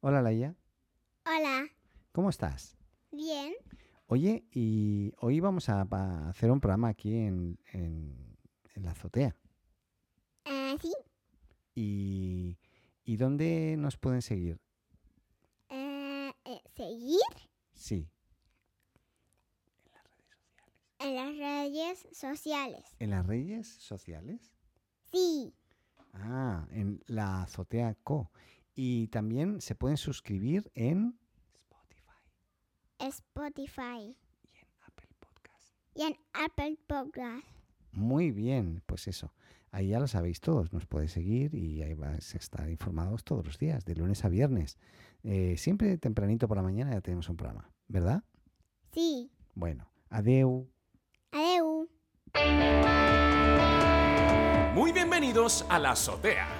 Hola, Laia. Hola. ¿Cómo estás? Bien. Oye, y hoy vamos a, a hacer un programa aquí en, en- en la azotea. Eh, sí. ¿Y, ¿Y dónde nos pueden seguir? Eh, eh, ¿Seguir? Sí, En las redes sociales. en las redes sociales. Sí. Ah, en la azotea Co. Y también se pueden suscribir en Spotify Spotify. y en Apple Podcast. Y en Apple Podcast. Muy bien, pues eso. Ahí ya lo sabéis todos, nos podéis seguir y ahí vais a estar informados todos los días, de lunes a viernes. Eh, siempre tempranito por la mañana ya tenemos un programa, ¿verdad? Sí. Bueno, adeu. Adeu. Muy bienvenidos a La Azotea.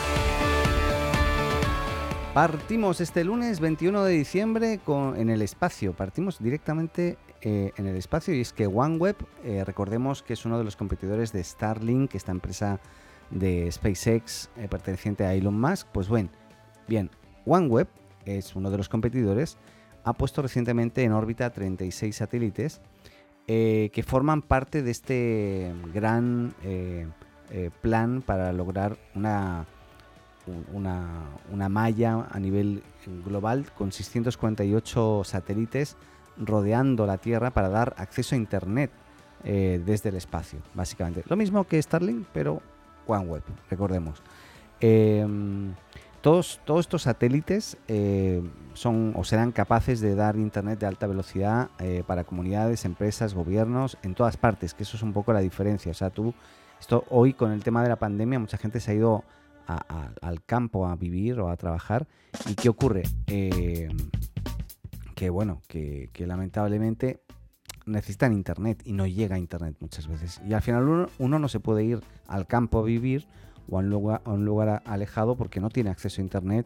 Partimos este lunes 21 de diciembre en el espacio. Partimos directamente eh, en el espacio y es que OneWeb, eh, recordemos que es uno de los competidores de Starlink, esta empresa de SpaceX eh, perteneciente a Elon Musk. Pues bueno, bien, OneWeb es uno de los competidores. Ha puesto recientemente en órbita 36 satélites que forman parte de este gran plan para lograr una, una, malla a nivel global con 648 satélites rodeando la Tierra para dar acceso a Internet eh, desde el espacio, básicamente. Lo mismo que Starlink, pero OneWeb, recordemos. Em, todos, todos estos satélites eh, son o serán capaces de dar internet de alta velocidad eh, para comunidades, empresas, gobiernos, en todas partes, que eso es un poco la diferencia. O sea, tú, esto hoy con el tema de la pandemia, mucha gente se ha ido al campo a vivir o a trabajar. ¿Y qué ocurre? Eh, que bueno, que, lamentablemente necesitan internet y no llega internet muchas veces. Y al final uno, no se puede ir al campo a vivir o a un lugar, a un lugar alejado porque no tiene acceso a internet.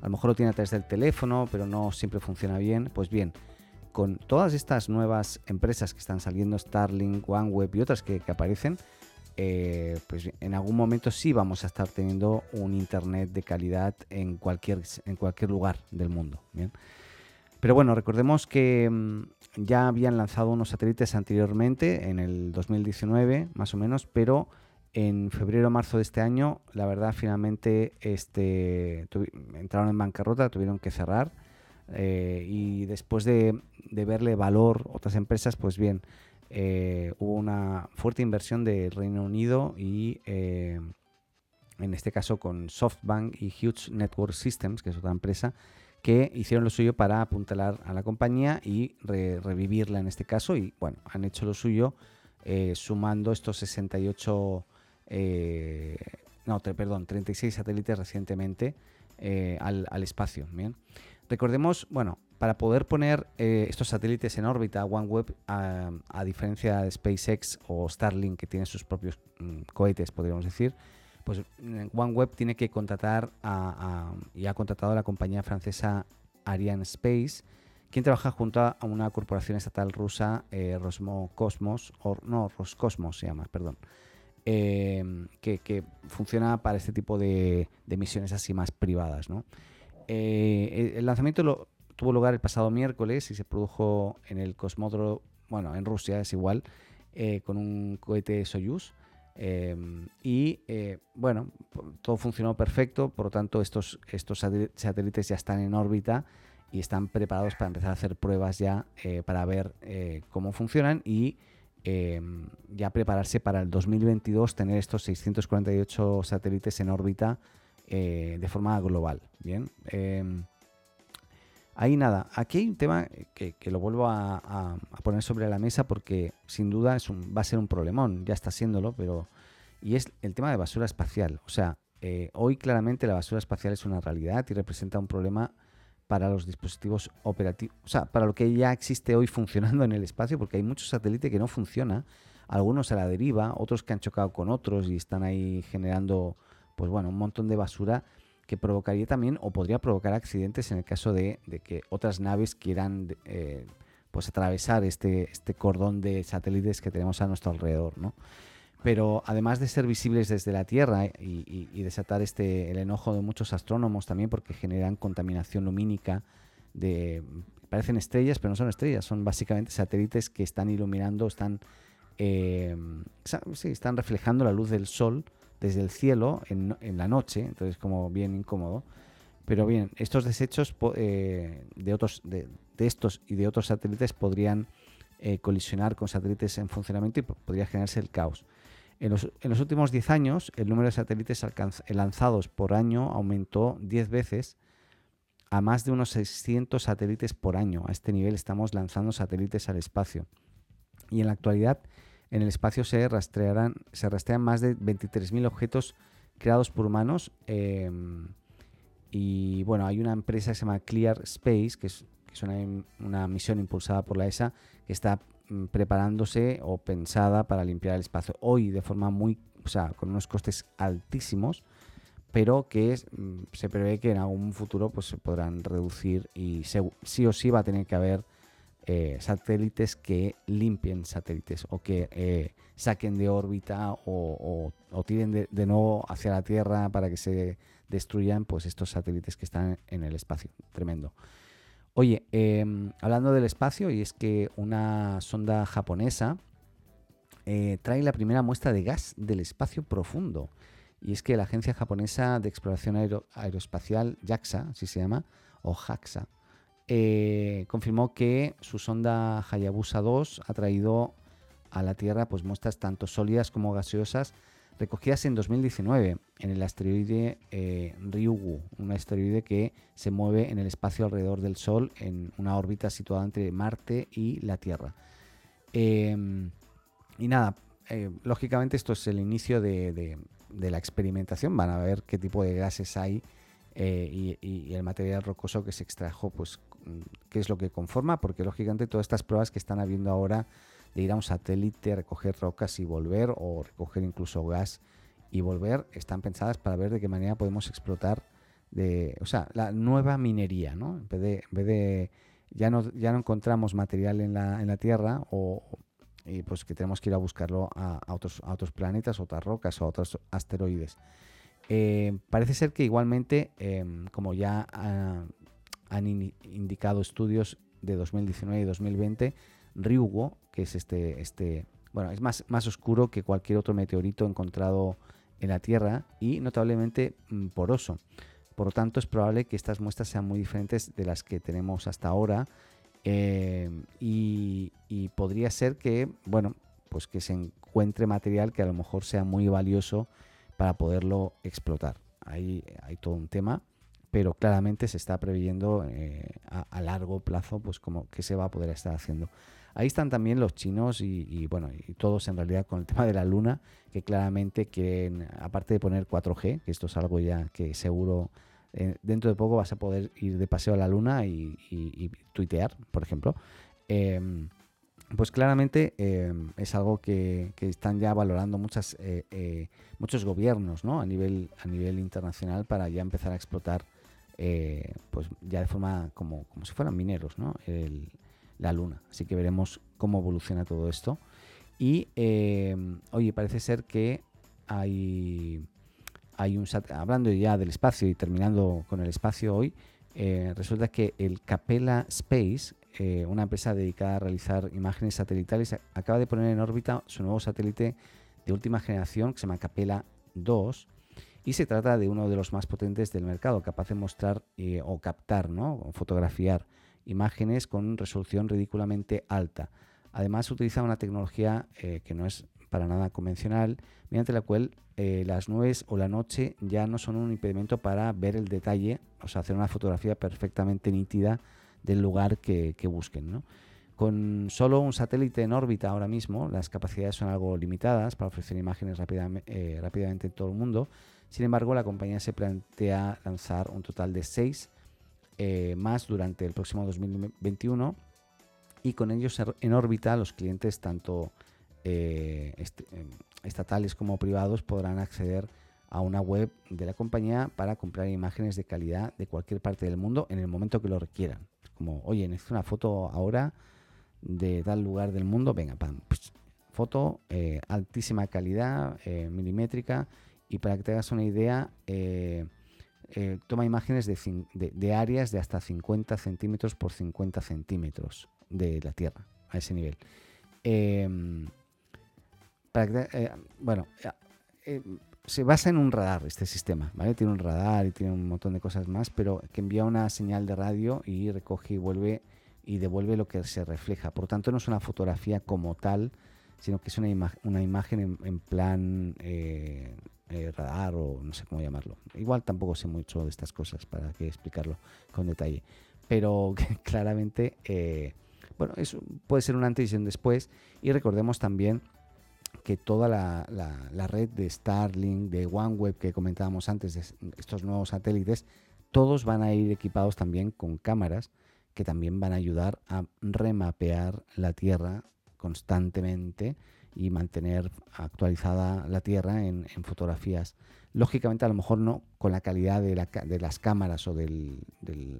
A lo mejor lo tiene a través del teléfono, pero no siempre funciona bien. Pues bien, con todas estas nuevas empresas que están saliendo, Starlink, OneWeb y otras que aparecen, eh, pues en algún momento sí vamos a estar teniendo un internet de calidad en cualquier, en cualquier lugar del mundo. Pero bueno, recordemos que mm, ya habían lanzado unos satélites anteriormente, en el 2019 más o menos, pero en febrero o marzo de este año, la verdad, finalmente este, entraron en bancarrota, tuvieron que cerrar. eh, y después de, de verle valor otras empresas, pues bien, eh, hubo una fuerte inversión del Reino Unido y eh, en este caso con SoftBank y Huge Network Systems, que es otra empresa, que hicieron lo suyo para apuntalar a la compañía y re- revivirla en este caso. Y bueno, han hecho lo suyo eh, sumando estos 68, eh, no, perdón, 36 satélites recientemente al, al espacio. Bien. Recordemos, bueno, para poder poner eh, estos satélites en órbita, OneWeb, a, a diferencia de SpaceX o Starlink, que tiene sus propios mm, cohetes, podríamos decir, pues mm, OneWeb tiene que contratar y ha contratado a la compañía francesa Ariane Space, quien trabaja junto a una corporación estatal rusa, eh, Rosmocosmos, o no, Roscosmos se llama, perdón, eh, que, que funciona para este tipo de, de misiones así más privadas, ¿no? Eh, el- lanzamiento tuvo lugar el pasado miércoles y se produjo en el cosmódromo, bueno, en Rusia es igual, eh, con un cohete Soyuz. eh, y eh, bueno, todo funcionó perfecto, por lo tanto estos, estos satélites ya están en órbita y están preparados para empezar a hacer pruebas ya para ver cómo funcionan y eh, ya prepararse para el 2022 tener estos 648 satélites en órbita eh, de forma global. Bien. Em, ahí nada, aquí hay un tema que, que lo vuelvo a, poner sobre la mesa porque sin duda es un- va a ser un problemón, ya está siéndolo, pero... Y es el tema de basura espacial. O sea, eh, hoy claramente la basura espacial es una realidad y representa un problema para los dispositivos operativos, o sea, para lo que ya existe hoy funcionando en el espacio, porque hay muchos satélites que no funcionan, algunos a la deriva, otros que han chocado con otros y están ahí generando, pues bueno, un montón de basura que provocaría también o podría provocar accidentes en el caso de, que otras naves quieran eh, pues atravesar este, este cordón de satélites que tenemos a nuestro alrededor, ¿no? Pero además de ser visibles desde la Tierra y, y, desatar este, el enojo de muchos astrónomos también porque generan contaminación lumínica de... Parecen estrellas, pero no son estrellas, son básicamente satélites que están iluminando, están, eh, sí, están reflejando la luz del Sol desde el cielo en, en la noche, entonces como bien incómodo. Pero bien, estos desechos eh, de, otros, de, de, estos y de otros satélites podrían eh, colisionar con satélites en funcionamiento y podría generarse el caos. En los, en los últimos 10 años, el número de satélites lanzados por año aumentó 10 veces a más de unos 600 satélites por año. A este nivel estamos lanzando satélites al espacio. Y en la actualidad, en el espacio se, rastrearán, se rastrean más de 23.000 objetos creados por humanos. Eh, y bueno, hay una empresa que se llama Clear Space, que es, que es una, una, misión impulsada por la ESA, que está mm, preparándose o pensada para limpiar el espacio. Hoy de forma muy, o sea, con unos costes altísimos, pero que es, mm, se prevé que en algún futuro pues, se podrán reducir y se, sí o sí va a tener que haber eh, satélites que limpien satélites o que eh, saquen de órbita o, tiren de, nuevo hacia la Tierra para que se destruyan pues estos satélites que están en el espacio. Tremendo. Oye, eh, hablando del espacio, y es que una sonda japonesa eh, trae la primera muestra de gas del espacio profundo. Y es que la agencia japonesa de exploración aero aeroespacial, JAXA, así se llama, o JAXA, eh, confirmó que su sonda Hayabusa 2 ha traído a la Tierra pues, muestras tanto sólidas como gaseosas recogidas en 2019 en el asteroide eh, Ryugu, un asteroide que se mueve en el espacio alrededor del Sol en una órbita situada entre Marte y la Tierra. Eh, y nada, eh, lógicamente esto es el inicio de, la experimentación, van a ver qué tipo de gases hay y, y, el material rocoso que se extrajo, pues qué es lo que conforma, porque lógicamente todas estas pruebas que están habiendo ahora de ir a un satélite, recoger rocas y volver, o recoger incluso gas y volver, están pensadas para ver de qué manera podemos explotar de, o sea, la nueva minería, ¿no? En vez de, ya no, ya no encontramos material en la, en la Tierra o y pues que tenemos que ir a buscarlo a, a, otros, a otros planetas, otras rocas o otros asteroides. Eh, parece ser que igualmente, eh, como ya ha, han in, indicado estudios de 2019 y 2020, Ryugu, que es este, este bueno, es más, más oscuro que cualquier otro meteorito encontrado en la Tierra y notablemente mm, poroso. Por lo tanto, es probable que estas muestras sean muy diferentes de las que tenemos hasta ahora eh, y, y, podría ser que, bueno, pues que se encuentre material que a lo mejor sea muy valioso para poderlo explotar. Ahí hay todo un tema, pero claramente se está previendo eh, a, a, largo plazo, pues como que se va a poder estar haciendo. Ahí están también los chinos y, y, bueno, y todos en realidad con el tema de la luna, que claramente quieren, aparte de poner 4G, que esto es algo ya que seguro eh, dentro de poco vas a poder ir de paseo a la luna y, y, tuitear, por ejemplo. Eh, pues claramente eh, es algo que, que, están ya valorando muchas, eh, eh, muchos gobiernos ¿no? a, nivel, a nivel internacional para ya empezar a explotar pues ya de forma como, como si fueran mineros ¿no? El, la luna. Así que veremos cómo evoluciona todo esto. Y oye, parece ser que hay, hay un hablando ya del espacio y terminando con el espacio hoy, resulta que el Capella Space, eh, una empresa dedicada a realizar imágenes satelitales, acaba de poner en órbita su nuevo satélite de última generación que se llama Capella 2 y se trata de uno de los más potentes del mercado, capaz de mostrar eh, o captar, ¿no? o fotografiar imágenes con resolución ridículamente alta. Además utiliza una tecnología eh, que no es para nada convencional, mediante la cual eh, las nubes o la noche ya no son un impedimento para ver el detalle, o sea, hacer una fotografía perfectamente nítida del lugar que, que busquen. ¿no? Con solo un satélite en órbita ahora mismo, las capacidades son algo limitadas para ofrecer imágenes eh, rápidamente en todo el mundo. Sin embargo, la compañía se plantea lanzar un total de seis eh, más durante el próximo 2021 y con ellos en órbita los clientes tanto eh, est- estatales como privados podrán acceder a una web de la compañía para comprar imágenes de calidad de cualquier parte del mundo en el momento que lo requieran. Como, oye, necesito una foto ahora de tal lugar del mundo, venga, pam, pss, foto eh, altísima calidad, eh, milimétrica, y para que te hagas una idea, eh, toma imágenes de, áreas de hasta 50 centímetros por 50 centímetros de la Tierra, a ese nivel. Em, bueno, se basa en un radar este sistema, ¿vale? Tiene un radar y tiene un montón de cosas más, pero que envía una señal de radio y recoge y vuelve y devuelve lo que se refleja. Por tanto, no es una fotografía como tal, sino que es una, ima- una imagen en, en plan eh, eh, radar o no sé cómo llamarlo. Igual tampoco sé mucho de estas cosas para que explicarlo con detalle, pero claramente, eh, bueno, eso puede ser un antes y un después. Y recordemos también que toda la, la- la red de Starlink, de OneWeb que comentábamos antes, de estos nuevos satélites, todos van a ir equipados también con cámaras que también van a ayudar a remapear la Tierra constantemente y mantener actualizada la Tierra en, fotografías. Lógicamente, a lo mejor no con la calidad de, las cámaras o del,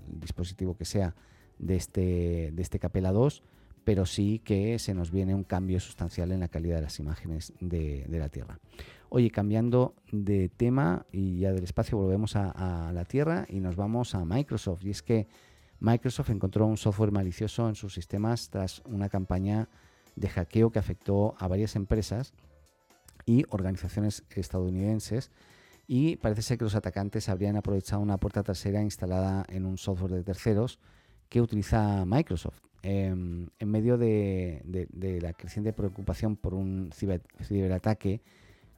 dispositivo que sea de este, de este Capella 2, pero sí que se nos viene un cambio sustancial en la calidad de las imágenes de, la Tierra. Oye, cambiando de tema y ya del espacio, volvemos a la Tierra y nos vamos a Microsoft. Y es que Microsoft encontró un software malicioso en sus sistemas tras una campaña de hackeo que afectó a varias empresas y organizaciones estadounidenses y parece ser que los atacantes habrían aprovechado una puerta trasera instalada en un software de terceros que utiliza Microsoft. Em, en medio de, la creciente preocupación por un ciber- ciberataque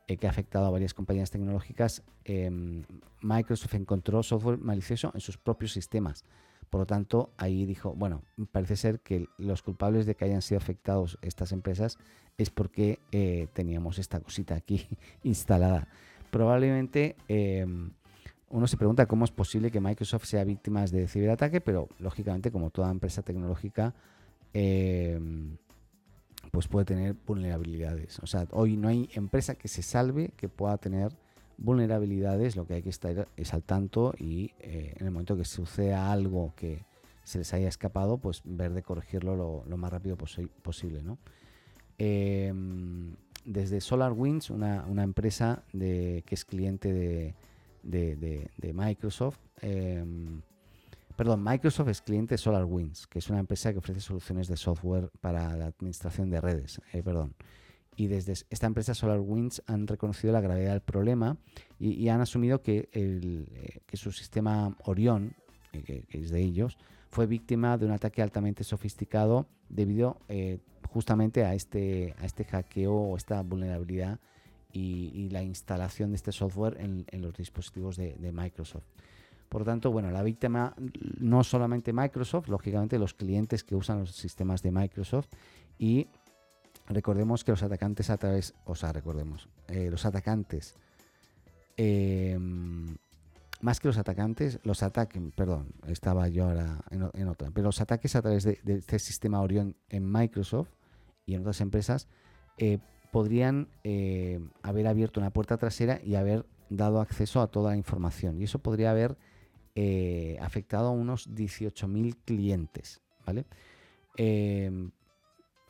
eh, que ha afectado a varias compañías tecnológicas, em, Microsoft encontró software malicioso en sus propios sistemas. Por lo tanto, ahí dijo, bueno, parece ser que los culpables de que hayan sido afectados estas empresas es porque eh, teníamos esta cosita aquí instalada. Probablemente eh, uno se pregunta cómo es posible que Microsoft sea víctima de ciberataque, pero lógicamente, como toda empresa tecnológica, eh, pues puede tener vulnerabilidades. O sea, hoy no hay empresa que se salve que pueda tener vulnerabilidades. Lo que hay que estar es al tanto y eh, en el momento que suceda algo que se les haya escapado, pues ver de corregirlo lo, más rápido posi- posible. Eh, desde SolarWinds, una, empresa de, que es cliente de, Microsoft, eh, perdón, Microsoft es cliente de SolarWinds, que es una empresa que ofrece soluciones de software para la administración de redes, eh, perdón. Y desde es- esta empresa SolarWinds han reconocido la gravedad del problema y, han asumido que, el, eh, que su sistema Orion, que, es de ellos, fue víctima de un ataque altamente sofisticado debido eh, justamente a este, a este hackeo o esta vulnerabilidad y, la instalación de este software en, en los dispositivos de, de Microsoft. Por lo tanto, bueno, la víctima no solamente Microsoft, lógicamente los clientes que usan los sistemas de Microsoft y recordemos que los atacantes a través, o sea, recordemos, eh, los atacantes eh, más que los atacantes, los ataques, perdón, estaba yo ahora en, en otra, pero los ataques a través de, este sistema Orion en Microsoft y en otras empresas eh, podrían eh, haber abierto una puerta trasera y haber dado acceso a toda la información. Y eso podría haber afectado a unos 18.000 clientes, ¿vale? Eh,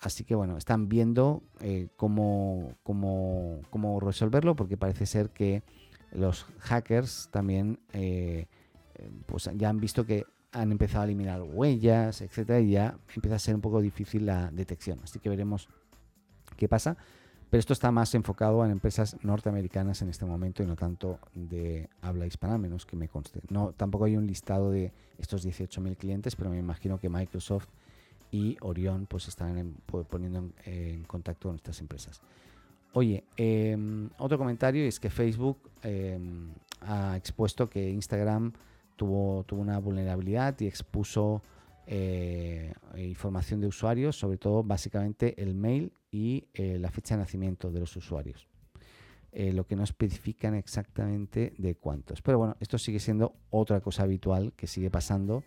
así que bueno, están viendo eh, cómo, cómo, cómo resolverlo porque parece ser que los hackers también eh, pues ya han visto que han empezado a eliminar huellas, etcétera, y ya empieza a ser un poco difícil la detección. Así que veremos qué pasa. Pero esto está más enfocado en empresas norteamericanas en este momento y no tanto de habla hispana, menos que me conste. No, tampoco hay un listado de estos 18.000 clientes, pero me imagino que Microsoft y Orion pues estarán en- poniendo en, en contacto con estas empresas. Oye, em, otro comentario es que Facebook em, ha expuesto que Instagram tuvo, tuvo una vulnerabilidad y expuso eh, información de usuarios, sobre todo básicamente el mail y eh, la fecha de nacimiento de los usuarios. eh, lo que no especifican exactamente de cuántos. Pero bueno, esto sigue siendo otra cosa habitual que sigue pasando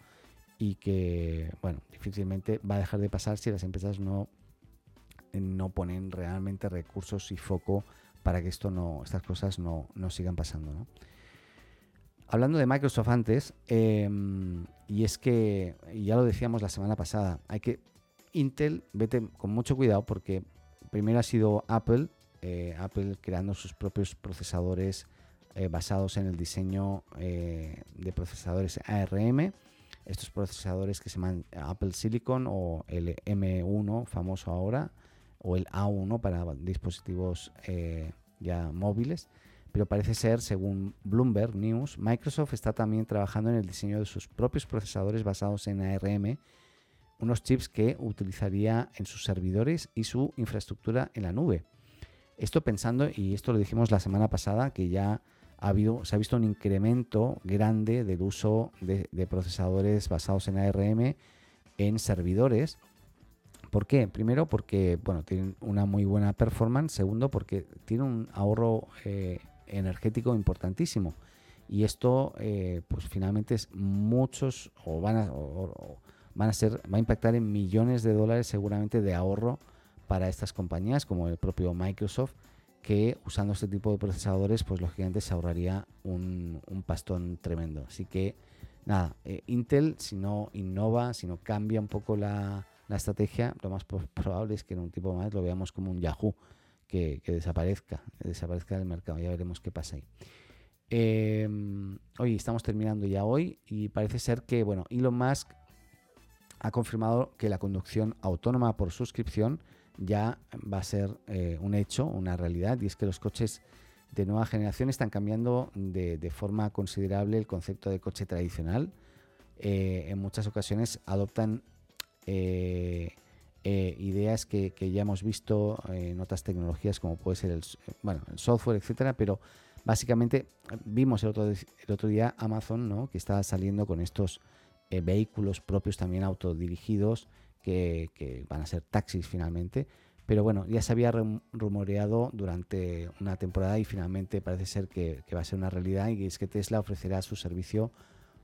y que, bueno, difícilmente va a dejar de pasar si las empresas no, no ponen realmente recursos y foco para que esto no, estas cosas no, no sigan pasando. Hablando de Microsoft antes, em, y es que, ya lo decíamos la semana pasada, hay que Intel, vete con mucho cuidado porque primero ha sido Apple, eh, Apple creando sus propios procesadores eh, basados en el diseño eh, de procesadores ARM, estos procesadores que se llaman Apple Silicon o el M1 famoso ahora, o el A1 para dispositivos ya móviles pero parece ser, según Bloomberg News, Microsoft está también trabajando en el diseño de sus propios procesadores basados en ARM, unos chips que utilizaría en sus servidores y su infraestructura en la nube. Esto pensando, y esto lo dijimos la semana pasada, que ya ha habido, se ha visto un incremento grande del uso de, procesadores basados en ARM en servidores. ¿Por qué? Primero porque bueno, tienen una muy buena performance. Segundo porque tiene un ahorro eh, energético importantísimo. Y esto, eh, pues finalmente es muchos, o van a, van a ser, va a impactar en millones de dólares seguramente de ahorro para estas compañías, como el propio Microsoft, que usando este tipo de procesadores, pues lógicamente se ahorraría un, pastón tremendo. Así que, nada, eh, Intel, si no innova, si no cambia un poco la, la estrategia, lo más probable es que en un tipo más lo veamos como un Yahoo que, desaparezca, desaparezca del mercado. Ya veremos qué pasa ahí. Em, hoy estamos terminando ya hoy y parece ser que bueno, Elon Musk ha confirmado que la conducción autónoma por suscripción ya va a ser eh, un hecho, una realidad, y es que los coches de nueva generación están cambiando de, forma considerable el concepto de coche tradicional. Eh, en muchas ocasiones adoptan eh, ideas que, ya hemos visto en otras tecnologías como puede ser el, software, etcétera, pero básicamente vimos el otro, el otro día Amazon ¿no? que estaba saliendo con estos eh, vehículos propios también autodirigidos que, van a ser taxis finalmente. Pero bueno, ya se había rumoreado durante una temporada y finalmente parece ser que, que va a ser una realidad y es que Tesla ofrecerá su servicio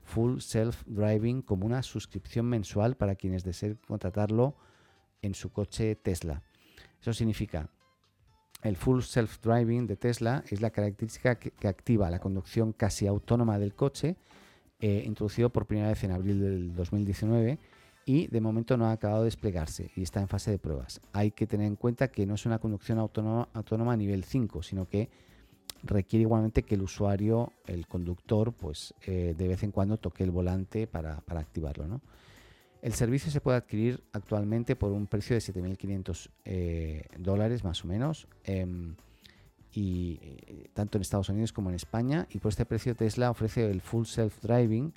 Full Self Driving como una suscripción mensual para quienes deseen contratarlo en su coche Tesla. Eso significa, el Full Self-Driving de Tesla es la característica que, activa la conducción casi autónoma del coche, eh, introducido por primera vez en abril del 2019 y de momento no ha acabado de desplegarse y está en fase de pruebas. Hay que tener en cuenta que no es una conducción autónoma, a nivel 5, sino que requiere igualmente que el usuario, el conductor, pues eh, de vez en cuando toque el volante para, activarlo. El servicio se puede adquirir actualmente por un precio de 7.500 eh, dólares más o menos, em, y eh, tanto en Estados Unidos como en España. Y por este precio Tesla ofrece el Full Self Driving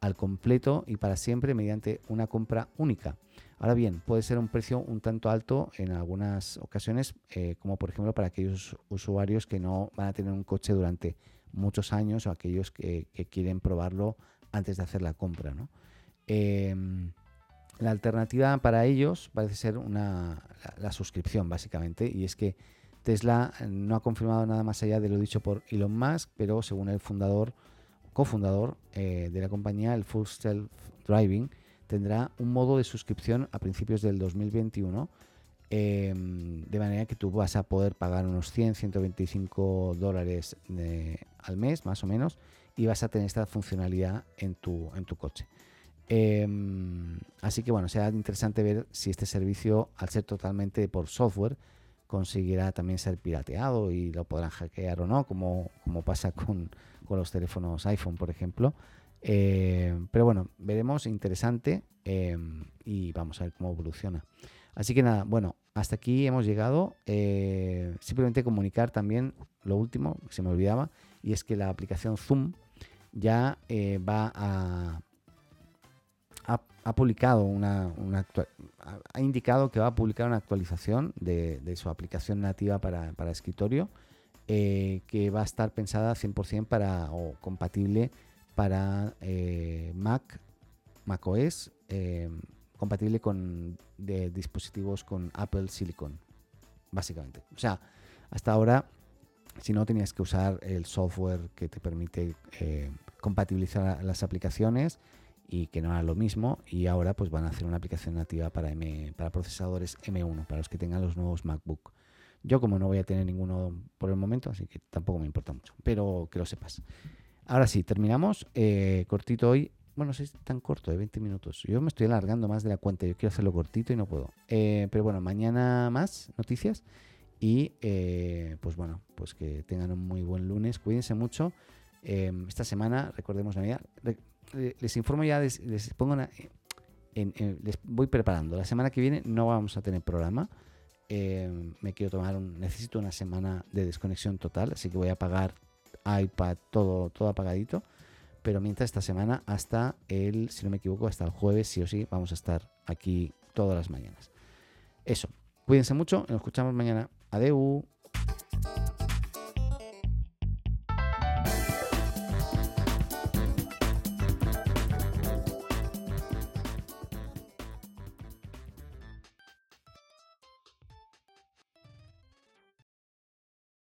al completo y para siempre mediante una compra única. Ahora bien, puede ser un precio un tanto alto en algunas ocasiones, eh, como por ejemplo para aquellos usuarios que no van a tener un coche durante muchos años o aquellos que, quieren probarlo antes de hacer la compra. Em, la alternativa para ellos parece ser una, la, suscripción, básicamente, y es que Tesla no ha confirmado nada más allá de lo dicho por Elon Musk, pero según el fundador, cofundador eh, de la compañía, el Full Self Driving, tendrá un modo de suscripción a principios del 2021, em, de manera que tú vas a poder pagar unos 100, 125 dólares al mes, más o menos, y vas a tener esta funcionalidad en tu, en tu coche. Em, así que bueno, será interesante ver si este servicio, al ser totalmente por software, conseguirá también ser pirateado y lo podrán hackear o no, como, como pasa con, los teléfonos iPhone, por ejemplo. Em, pero bueno, veremos, interesante em, y vamos a ver cómo evoluciona. Así que nada, bueno, hasta aquí hemos llegado. Eh, simplemente comunicar también lo último, que se me olvidaba, y es que la aplicación Zoom ya eh, va a ha, publicado una, ha indicado que va a publicar una actualización de, su aplicación nativa para, escritorio eh, que va a estar pensada 100% para o compatible para eh, Mac, Mac OS, eh, compatible con dispositivos con Apple Silicon, básicamente. O sea, hasta ahora Si no, tenías que usar el software que te permite eh, compatibilizar las aplicaciones y que no era lo mismo. Y ahora pues van a hacer una aplicación nativa para, para procesadores M1, para los que tengan los nuevos MacBook. Yo como no voy a tener ninguno por el momento, así que tampoco me importa mucho, pero que lo sepas. Ahora sí, terminamos. Eh, cortito hoy. Bueno, si es tan corto, de 20 minutos. Yo me estoy alargando más de la cuenta. Yo quiero hacerlo cortito y no puedo. Eh, pero bueno, mañana más noticias. Y eh, pues bueno, pues que tengan un muy buen lunes. Cuídense mucho. Esta semana, recordemos Navidad. Eh, les informo ya, les, pongo una- en- les voy preparando. La semana que viene no vamos a tener programa. Em, me quiero tomar necesito una semana de desconexión total, así que voy a apagar iPad, todo, todo apagadito. Pero mientras esta semana, hasta el, si no me equivoco, hasta el jueves, sí o sí, vamos a estar aquí todas las mañanas. Eso. Cuídense mucho nos escuchamos mañana. Adeu.